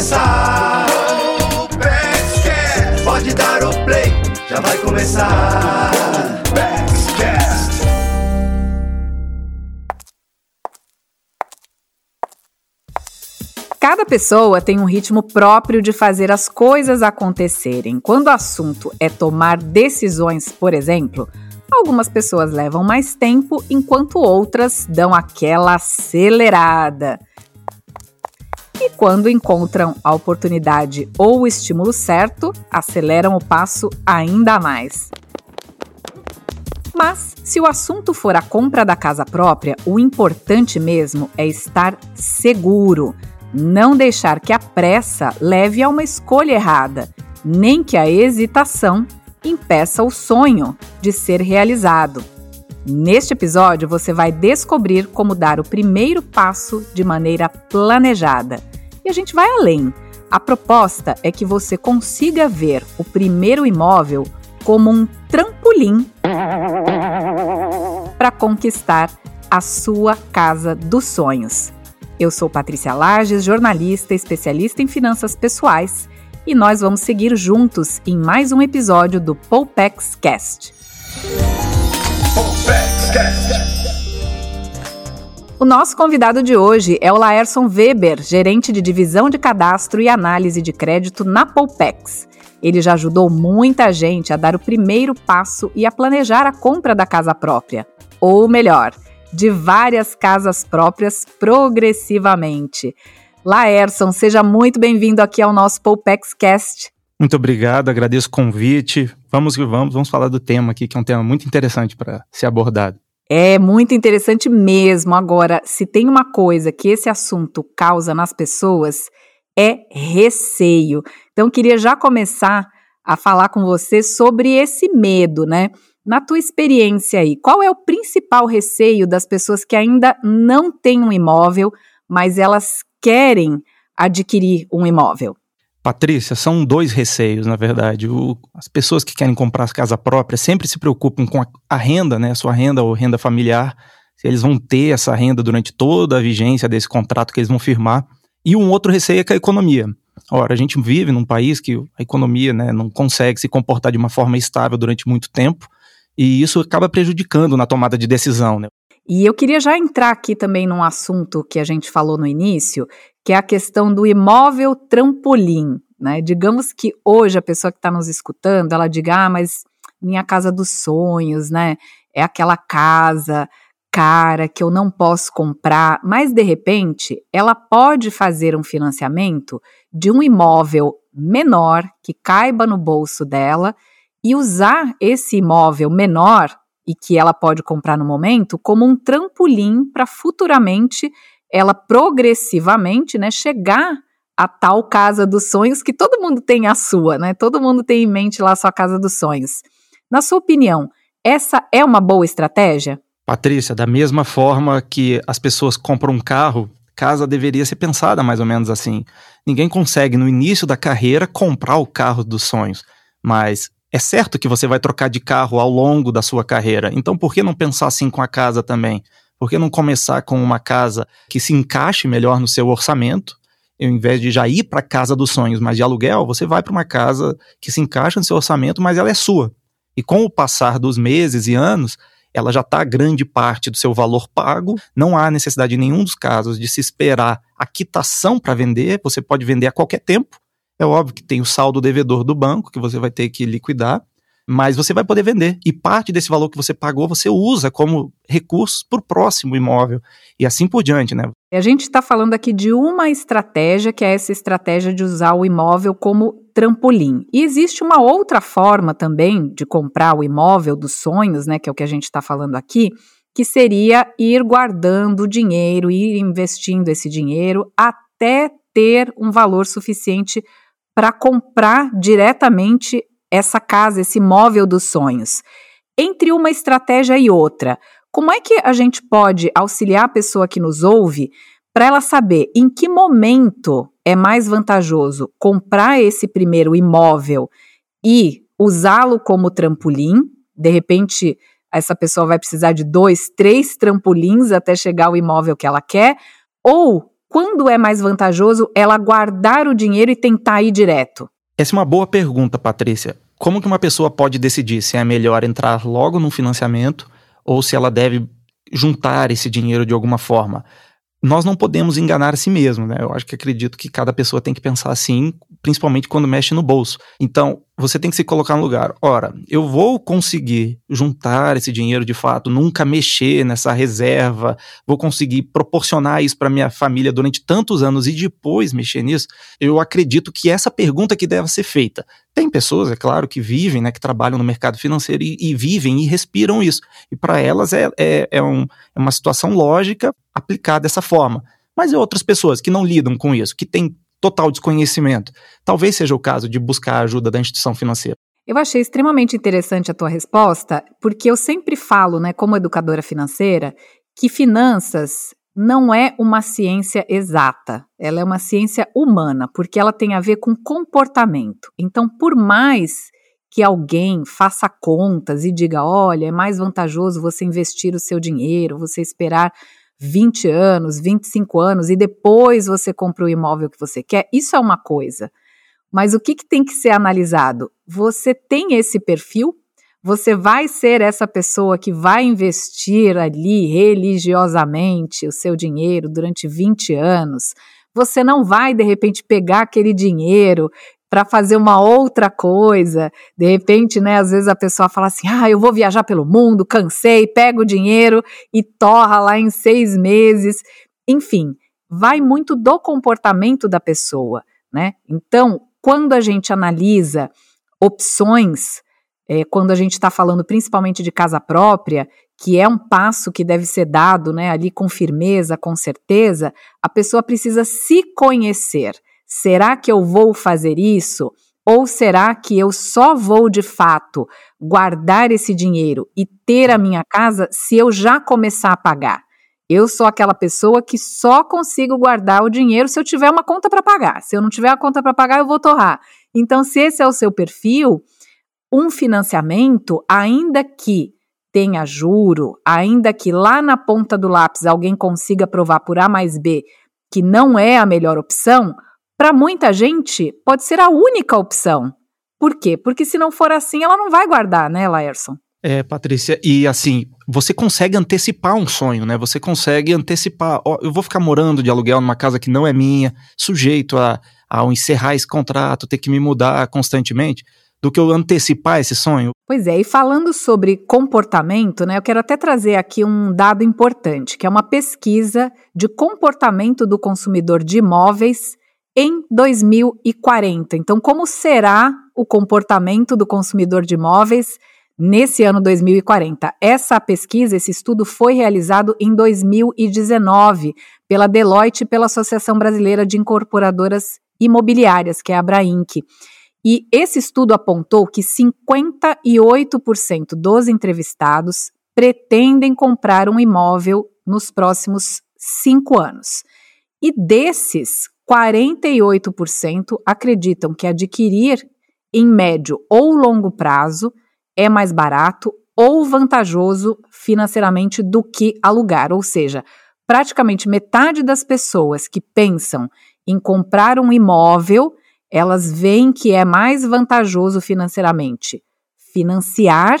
começar. Pode dar o play, já vai começar. Cada pessoa tem um ritmo próprio de fazer as coisas acontecerem. Quando o assunto é tomar decisões, por exemplo, algumas pessoas levam mais tempo, enquanto outras dão aquela acelerada. E quando encontram a oportunidade ou o estímulo certo, aceleram o passo ainda mais. Mas, se o assunto for a compra da casa própria, o importante mesmo é estar seguro não deixar que a pressa leve a uma escolha errada, nem que a hesitação impeça o sonho de ser realizado. Neste episódio, você vai descobrir como dar o primeiro passo de maneira planejada. E a gente vai além. A proposta é que você consiga ver o primeiro imóvel como um trampolim para conquistar a sua casa dos sonhos. Eu sou Patrícia Lages, jornalista especialista em finanças pessoais, e nós vamos seguir juntos em mais um episódio do Poupex Cast. O nosso convidado de hoje é o Laerson Weber, gerente de divisão de cadastro e análise de crédito na Poupex. Ele já ajudou muita gente a dar o primeiro passo e a planejar a compra da casa própria. Ou melhor, de várias casas próprias progressivamente. Laerson, seja muito bem-vindo aqui ao nosso Poupex Cast. Muito obrigado, agradeço o convite. Vamos que vamos, vamos falar do tema aqui, que é um tema muito interessante para ser abordado. É muito interessante mesmo. Agora, se tem uma coisa que esse assunto causa nas pessoas, é receio. Então, queria já começar a falar com você sobre esse medo, né? Na tua experiência aí, qual é o principal receio das pessoas que ainda não têm um imóvel, mas elas querem adquirir um imóvel? Patrícia, são dois receios, na verdade. O, as pessoas que querem comprar casa própria sempre se preocupam com a, a renda, né, a sua renda ou renda familiar, se eles vão ter essa renda durante toda a vigência desse contrato que eles vão firmar. E um outro receio é com a economia. Ora, a gente vive num país que a economia né, não consegue se comportar de uma forma estável durante muito tempo e isso acaba prejudicando na tomada de decisão. Né? E eu queria já entrar aqui também num assunto que a gente falou no início, que é a questão do imóvel trampolim. Né? Digamos que hoje a pessoa que está nos escutando, ela diga, ah, mas minha casa dos sonhos, né? É aquela casa cara que eu não posso comprar, mas de repente ela pode fazer um financiamento de um imóvel menor que caiba no bolso dela e usar esse imóvel menor e que ela pode comprar no momento como um trampolim para futuramente ela progressivamente, né, chegar a tal casa dos sonhos que todo mundo tem a sua, né? Todo mundo tem em mente lá a sua casa dos sonhos. Na sua opinião, essa é uma boa estratégia? Patrícia, da mesma forma que as pessoas compram um carro, casa deveria ser pensada mais ou menos assim. Ninguém consegue no início da carreira comprar o carro dos sonhos, mas é certo que você vai trocar de carro ao longo da sua carreira. Então, por que não pensar assim com a casa também? Por que não começar com uma casa que se encaixe melhor no seu orçamento? Ao invés de já ir para a casa dos sonhos, mas de aluguel, você vai para uma casa que se encaixa no seu orçamento, mas ela é sua. E com o passar dos meses e anos, ela já está grande parte do seu valor pago. Não há necessidade em nenhum dos casos de se esperar a quitação para vender. Você pode vender a qualquer tempo é óbvio que tem o saldo devedor do banco que você vai ter que liquidar, mas você vai poder vender. E parte desse valor que você pagou você usa como recurso para o próximo imóvel. E assim por diante, né? A gente está falando aqui de uma estratégia, que é essa estratégia de usar o imóvel como trampolim. E existe uma outra forma também de comprar o imóvel dos sonhos, né? Que é o que a gente está falando aqui, que seria ir guardando dinheiro, ir investindo esse dinheiro até ter um valor suficiente para comprar diretamente essa casa, esse imóvel dos sonhos. Entre uma estratégia e outra, como é que a gente pode auxiliar a pessoa que nos ouve para ela saber em que momento é mais vantajoso comprar esse primeiro imóvel e usá-lo como trampolim? De repente, essa pessoa vai precisar de dois, três trampolins até chegar ao imóvel que ela quer, ou quando é mais vantajoso ela guardar o dinheiro e tentar ir direto? Essa é uma boa pergunta, Patrícia. Como que uma pessoa pode decidir se é melhor entrar logo no financiamento ou se ela deve juntar esse dinheiro de alguma forma? Nós não podemos enganar a si mesmo, né? Eu acho que acredito que cada pessoa tem que pensar assim, principalmente quando mexe no bolso. Então, você tem que se colocar no lugar. Ora, eu vou conseguir juntar esse dinheiro de fato, nunca mexer nessa reserva, vou conseguir proporcionar isso para minha família durante tantos anos e depois mexer nisso? Eu acredito que essa pergunta que deve ser feita. Tem pessoas, é claro, que vivem, né, que trabalham no mercado financeiro e, e vivem e respiram isso. E para elas é, é, é, um, é uma situação lógica aplicar dessa forma. Mas e outras pessoas que não lidam com isso, que têm total desconhecimento. Talvez seja o caso de buscar a ajuda da instituição financeira. Eu achei extremamente interessante a tua resposta, porque eu sempre falo, né, como educadora financeira, que finanças não é uma ciência exata, ela é uma ciência humana, porque ela tem a ver com comportamento. Então, por mais que alguém faça contas e diga: olha, é mais vantajoso você investir o seu dinheiro, você esperar 20 anos, 25 anos e depois você compra o imóvel que você quer, isso é uma coisa. Mas o que, que tem que ser analisado? Você tem esse perfil? Você vai ser essa pessoa que vai investir ali religiosamente o seu dinheiro durante 20 anos? Você não vai, de repente, pegar aquele dinheiro para fazer uma outra coisa. De repente, né, às vezes a pessoa fala assim: ah, eu vou viajar pelo mundo, cansei, pega o dinheiro e torra lá em seis meses. Enfim, vai muito do comportamento da pessoa, né? Então, quando a gente analisa opções, é, quando a gente está falando principalmente de casa própria, que é um passo que deve ser dado, né, ali com firmeza, com certeza, a pessoa precisa se conhecer Será que eu vou fazer isso? Ou será que eu só vou de fato guardar esse dinheiro e ter a minha casa se eu já começar a pagar? Eu sou aquela pessoa que só consigo guardar o dinheiro se eu tiver uma conta para pagar. Se eu não tiver a conta para pagar, eu vou torrar. Então, se esse é o seu perfil, um financiamento, ainda que tenha juro, ainda que lá na ponta do lápis alguém consiga provar por A mais B que não é a melhor opção, para muita gente, pode ser a única opção. Por quê? Porque se não for assim, ela não vai guardar, né, Laerson? É, Patrícia, e assim, você consegue antecipar um sonho, né? Você consegue antecipar. Ó, eu vou ficar morando de aluguel numa casa que não é minha, sujeito a, ao encerrar esse contrato, ter que me mudar constantemente, do que eu antecipar esse sonho. Pois é, e falando sobre comportamento, né, eu quero até trazer aqui um dado importante, que é uma pesquisa de comportamento do consumidor de imóveis em 2040. Então, como será o comportamento do consumidor de imóveis nesse ano 2040? Essa pesquisa, esse estudo foi realizado em 2019 pela Deloitte e pela Associação Brasileira de Incorporadoras Imobiliárias, que é a Abrainc. E esse estudo apontou que 58% dos entrevistados pretendem comprar um imóvel nos próximos cinco anos. E desses, 48% acreditam que adquirir em médio ou longo prazo é mais barato ou vantajoso financeiramente do que alugar, ou seja, praticamente metade das pessoas que pensam em comprar um imóvel, elas veem que é mais vantajoso financeiramente financiar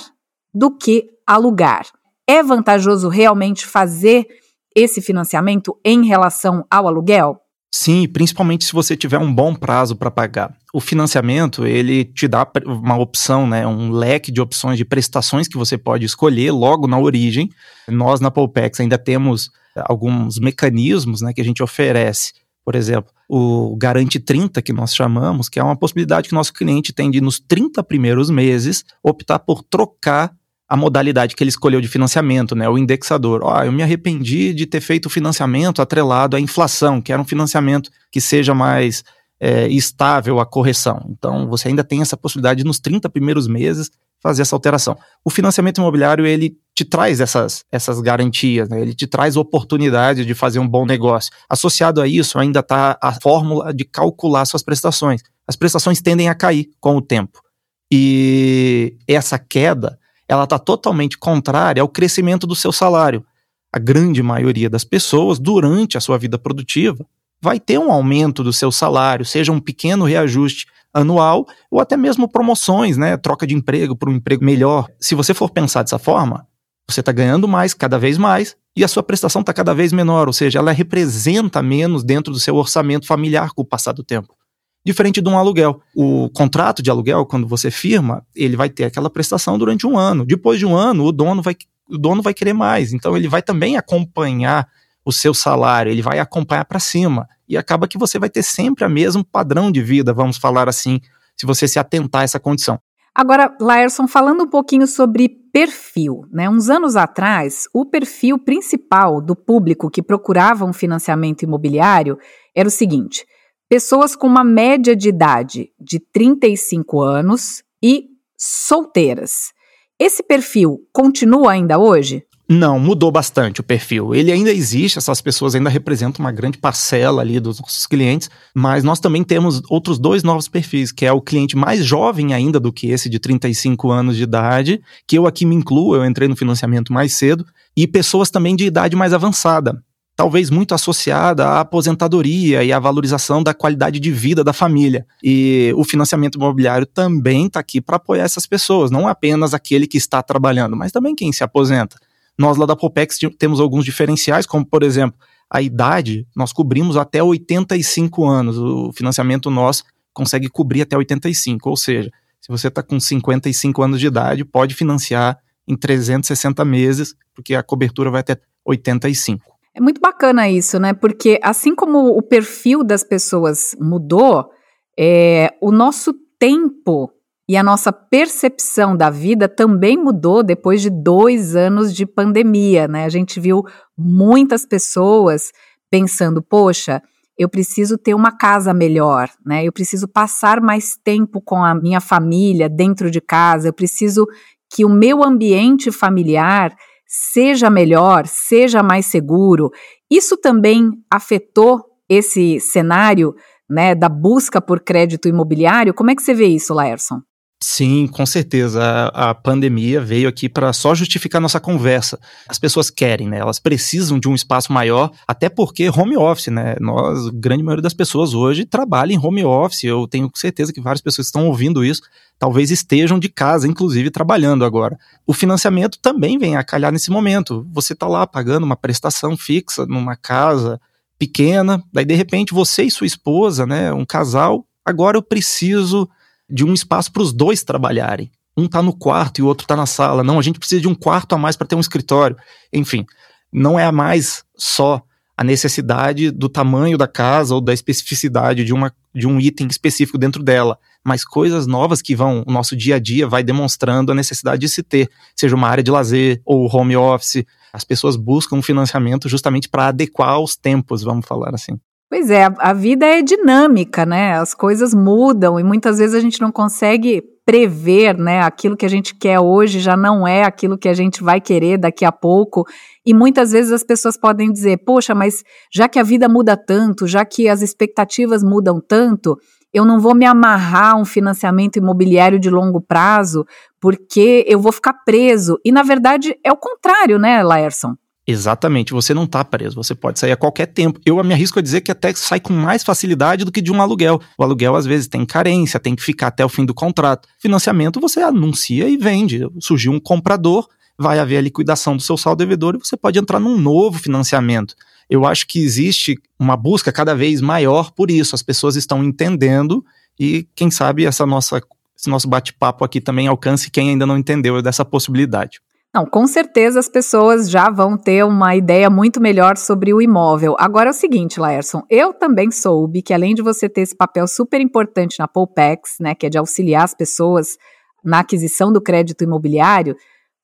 do que alugar. É vantajoso realmente fazer esse financiamento em relação ao aluguel? Sim, principalmente se você tiver um bom prazo para pagar. O financiamento, ele te dá uma opção, né, um leque de opções de prestações que você pode escolher logo na origem. Nós na Polpex ainda temos eh, alguns mecanismos, né, que a gente oferece. Por exemplo, o Garante 30, que nós chamamos, que é uma possibilidade que nosso cliente tem de, nos 30 primeiros meses, optar por trocar a modalidade que ele escolheu de financiamento, né, o indexador. Ó, oh, eu me arrependi de ter feito o financiamento atrelado à inflação, que era um financiamento que seja mais é, estável à correção. Então, você ainda tem essa possibilidade de, nos 30 primeiros meses fazer essa alteração. O financiamento imobiliário, ele te traz essas, essas garantias, né? ele te traz oportunidade de fazer um bom negócio. Associado a isso, ainda está a fórmula de calcular suas prestações. As prestações tendem a cair com o tempo. E essa queda, ela está totalmente contrária ao crescimento do seu salário. A grande maioria das pessoas, durante a sua vida produtiva, vai ter um aumento do seu salário, seja um pequeno reajuste anual ou até mesmo promoções, né? Troca de emprego por um emprego melhor. Se você for pensar dessa forma, você está ganhando mais, cada vez mais, e a sua prestação está cada vez menor, ou seja, ela representa menos dentro do seu orçamento familiar com o passar do tempo. Diferente de um aluguel. O contrato de aluguel, quando você firma, ele vai ter aquela prestação durante um ano. Depois de um ano, o dono vai, o dono vai querer mais. Então, ele vai também acompanhar o seu salário, ele vai acompanhar para cima. E acaba que você vai ter sempre o mesmo padrão de vida, vamos falar assim, se você se atentar a essa condição. Agora, Laerson, falando um pouquinho sobre perfil, né? Uns anos atrás, o perfil principal do público que procurava um financiamento imobiliário era o seguinte: pessoas com uma média de idade de 35 anos e solteiras. Esse perfil continua ainda hoje? Não, mudou bastante o perfil. Ele ainda existe, essas pessoas ainda representam uma grande parcela ali dos nossos clientes, mas nós também temos outros dois novos perfis, que é o cliente mais jovem ainda do que esse de 35 anos de idade, que eu aqui me incluo, eu entrei no financiamento mais cedo, e pessoas também de idade mais avançada, talvez muito associada à aposentadoria e à valorização da qualidade de vida da família. E o financiamento imobiliário também está aqui para apoiar essas pessoas, não apenas aquele que está trabalhando, mas também quem se aposenta. Nós lá da Popex temos alguns diferenciais, como por exemplo, a idade, nós cobrimos até 85 anos. O financiamento nosso consegue cobrir até 85, ou seja, se você está com 55 anos de idade, pode financiar em 360 meses, porque a cobertura vai até 85. É muito bacana isso, né? Porque assim como o perfil das pessoas mudou, é, o nosso tempo e a nossa percepção da vida também mudou depois de dois anos de pandemia, né? A gente viu muitas pessoas pensando, poxa, eu preciso ter uma casa melhor, né? Eu preciso passar mais tempo com a minha família dentro de casa, eu preciso que o meu ambiente familiar seja melhor, seja mais seguro. Isso também afetou esse cenário, né, da busca por crédito imobiliário? Como é que você vê isso, Laerson? Sim, com certeza. A, a pandemia veio aqui para só justificar nossa conversa. As pessoas querem, né? Elas precisam de um espaço maior, até porque home office, né? Nós, grande maioria das pessoas hoje trabalha em home office. Eu tenho certeza que várias pessoas estão ouvindo isso talvez estejam de casa, inclusive trabalhando agora. O financiamento também vem a calhar nesse momento. Você está lá pagando uma prestação fixa numa casa pequena, daí de repente você e sua esposa, né, um casal, agora eu preciso de um espaço para os dois trabalharem. Um está no quarto e o outro está na sala. Não, a gente precisa de um quarto a mais para ter um escritório. Enfim, não é mais só a necessidade do tamanho da casa ou da especificidade de, uma, de um item específico dentro dela, mas coisas novas que vão, o nosso dia a dia vai demonstrando a necessidade de se ter, seja uma área de lazer ou home office. As pessoas buscam financiamento justamente para adequar aos tempos, vamos falar assim. Pois é, a, vida é dinâmica, né? As coisas mudam e muitas vezes a gente não consegue prever, né? Aquilo que a gente quer hoje já não é aquilo que a gente vai querer daqui a pouco. E muitas vezes as pessoas podem dizer: Poxa, mas já que a vida muda tanto, já que as expectativas mudam tanto, eu não vou me amarrar a um financiamento imobiliário de longo prazo, porque eu vou ficar preso. E na verdade é o contrário, né, Laerson? Exatamente, você não está preso, você pode sair a qualquer tempo. Eu me arrisco a dizer que até sai com mais facilidade do que de um aluguel. O aluguel às vezes tem carência, tem que ficar até o fim do contrato. Financiamento você anuncia e vende. Surgiu um comprador, vai haver a liquidação do seu saldo devedor e você pode entrar num novo financiamento. Eu acho que existe uma busca cada vez maior por isso. As pessoas estão entendendo e quem sabe essa nossa esse nosso bate-papo aqui também alcance quem ainda não entendeu dessa possibilidade. Não, com certeza as pessoas já vão ter uma ideia muito melhor sobre o imóvel. Agora é o seguinte, Laerson, eu também soube que além de você ter esse papel super importante na Polpex, né, que é de auxiliar as pessoas na aquisição do crédito imobiliário,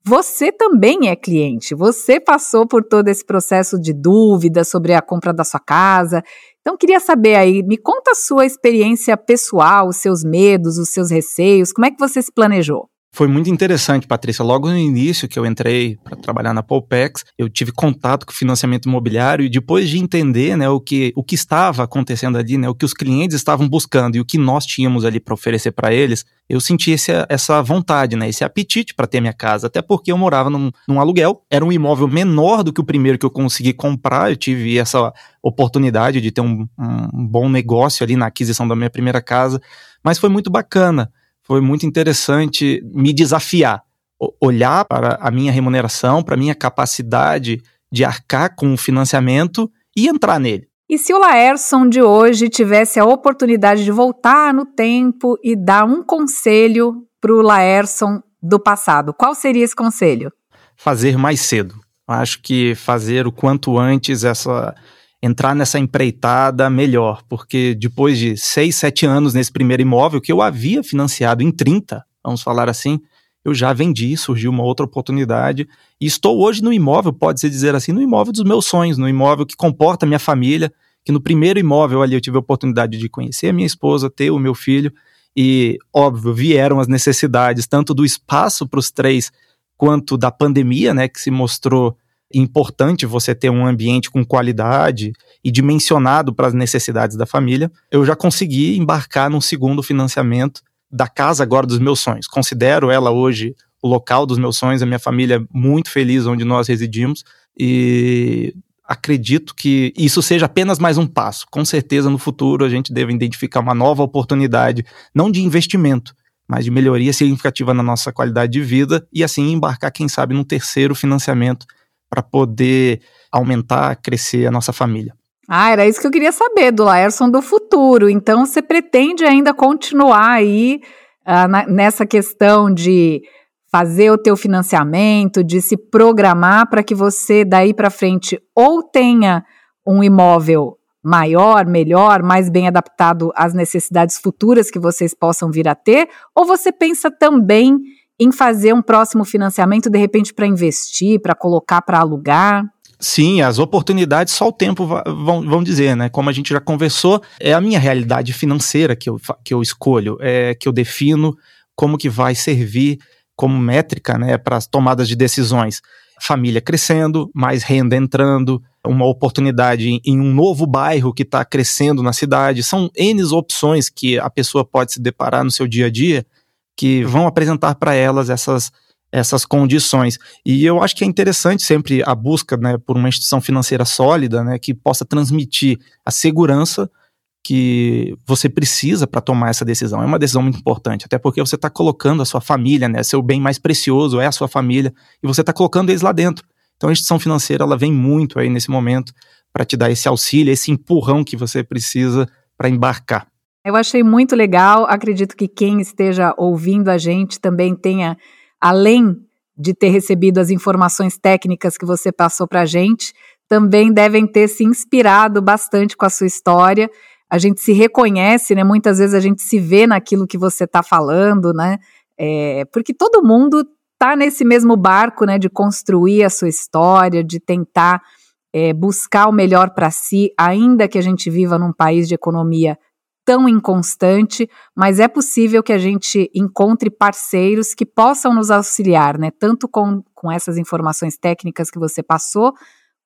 você também é cliente. Você passou por todo esse processo de dúvida sobre a compra da sua casa. Então queria saber aí, me conta a sua experiência pessoal, os seus medos, os seus receios, como é que você se planejou? Foi muito interessante, Patrícia. Logo no início que eu entrei para trabalhar na Polpex, eu tive contato com financiamento imobiliário e depois de entender né, o, que, o que estava acontecendo ali, né, o que os clientes estavam buscando e o que nós tínhamos ali para oferecer para eles, eu senti esse, essa vontade, né, esse apetite para ter minha casa. Até porque eu morava num, num aluguel, era um imóvel menor do que o primeiro que eu consegui comprar. Eu tive essa oportunidade de ter um, um bom negócio ali na aquisição da minha primeira casa, mas foi muito bacana foi muito interessante me desafiar, olhar para a minha remuneração, para a minha capacidade de arcar com o financiamento e entrar nele. E se o Laerson de hoje tivesse a oportunidade de voltar no tempo e dar um conselho para o Laerson do passado, qual seria esse conselho? Fazer mais cedo. Acho que fazer o quanto antes essa entrar nessa empreitada melhor, porque depois de seis, sete anos nesse primeiro imóvel, que eu havia financiado em 30, vamos falar assim, eu já vendi, surgiu uma outra oportunidade, e estou hoje no imóvel, pode-se dizer assim, no imóvel dos meus sonhos, no imóvel que comporta minha família, que no primeiro imóvel ali eu tive a oportunidade de conhecer a minha esposa, ter o meu filho, e, óbvio, vieram as necessidades, tanto do espaço para os três, quanto da pandemia, né, que se mostrou importante você ter um ambiente com qualidade e dimensionado para as necessidades da família, eu já consegui embarcar num segundo financiamento da casa agora dos meus sonhos. Considero ela hoje o local dos meus sonhos, a minha família é muito feliz onde nós residimos e acredito que isso seja apenas mais um passo. Com certeza no futuro a gente deve identificar uma nova oportunidade, não de investimento, mas de melhoria significativa na nossa qualidade de vida e assim embarcar, quem sabe, num terceiro financiamento para poder aumentar, crescer a nossa família. Ah, era isso que eu queria saber do Laerson do futuro. Então, você pretende ainda continuar aí uh, na, nessa questão de fazer o teu financiamento, de se programar para que você daí para frente ou tenha um imóvel maior, melhor, mais bem adaptado às necessidades futuras que vocês possam vir a ter, ou você pensa também em fazer um próximo financiamento, de repente, para investir, para colocar para alugar? Sim, as oportunidades só o tempo vão, vão dizer, né? Como a gente já conversou, é a minha realidade financeira que eu, que eu escolho, é que eu defino como que vai servir como métrica né, para as tomadas de decisões. Família crescendo, mais renda entrando, uma oportunidade em um novo bairro que está crescendo na cidade. São N opções que a pessoa pode se deparar no seu dia a dia que vão apresentar para elas essas, essas condições. E eu acho que é interessante sempre a busca né, por uma instituição financeira sólida, né, que possa transmitir a segurança que você precisa para tomar essa decisão. É uma decisão muito importante, até porque você está colocando a sua família, né, seu bem mais precioso é a sua família, e você está colocando eles lá dentro. Então a instituição financeira ela vem muito aí nesse momento para te dar esse auxílio, esse empurrão que você precisa para embarcar. Eu achei muito legal. Acredito que quem esteja ouvindo a gente também tenha, além de ter recebido as informações técnicas que você passou para a gente, também devem ter se inspirado bastante com a sua história. A gente se reconhece, né? Muitas vezes a gente se vê naquilo que você está falando, né? É, porque todo mundo está nesse mesmo barco, né? De construir a sua história, de tentar é, buscar o melhor para si, ainda que a gente viva num país de economia tão inconstante, mas é possível que a gente encontre parceiros que possam nos auxiliar, né? Tanto com, com essas informações técnicas que você passou,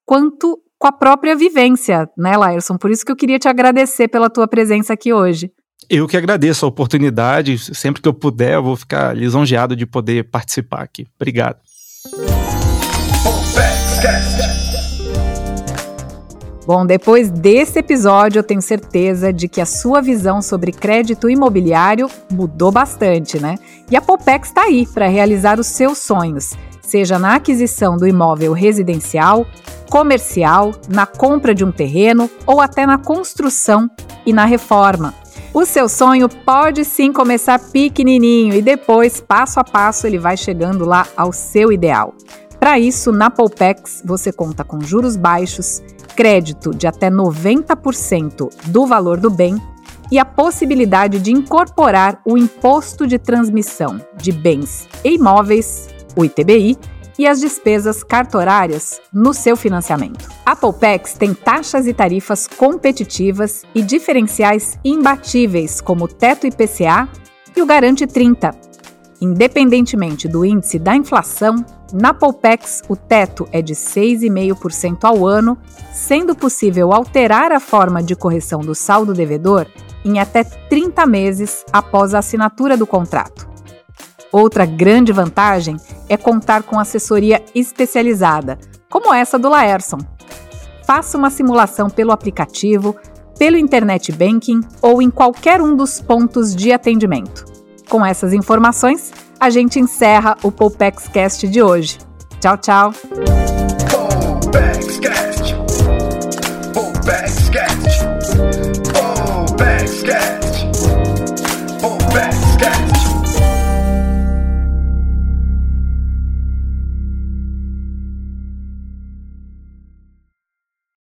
quanto com a própria vivência, né, Laerson? Por isso que eu queria te agradecer pela tua presença aqui hoje. Eu que agradeço a oportunidade. Sempre que eu puder, eu vou ficar lisonjeado de poder participar aqui. Obrigado. Bom, depois desse episódio, eu tenho certeza de que a sua visão sobre crédito imobiliário mudou bastante, né? E a Popex está aí para realizar os seus sonhos, seja na aquisição do imóvel residencial, comercial, na compra de um terreno ou até na construção e na reforma. O seu sonho pode sim começar pequenininho e depois, passo a passo, ele vai chegando lá ao seu ideal. Para isso, na Poupex você conta com juros baixos, crédito de até 90% do valor do bem e a possibilidade de incorporar o Imposto de Transmissão de Bens e Imóveis, o ITBI, e as despesas cartorárias no seu financiamento. A Poupex tem taxas e tarifas competitivas e diferenciais imbatíveis, como o teto IPCA e o Garante 30 Independentemente do índice da inflação, na Poupex o teto é de 6,5% ao ano, sendo possível alterar a forma de correção do saldo devedor em até 30 meses após a assinatura do contrato. Outra grande vantagem é contar com assessoria especializada, como essa do Laerson. Faça uma simulação pelo aplicativo, pelo internet banking ou em qualquer um dos pontos de atendimento. Com essas informações, a gente encerra o Poupex Cast de hoje. Tchau, tchau!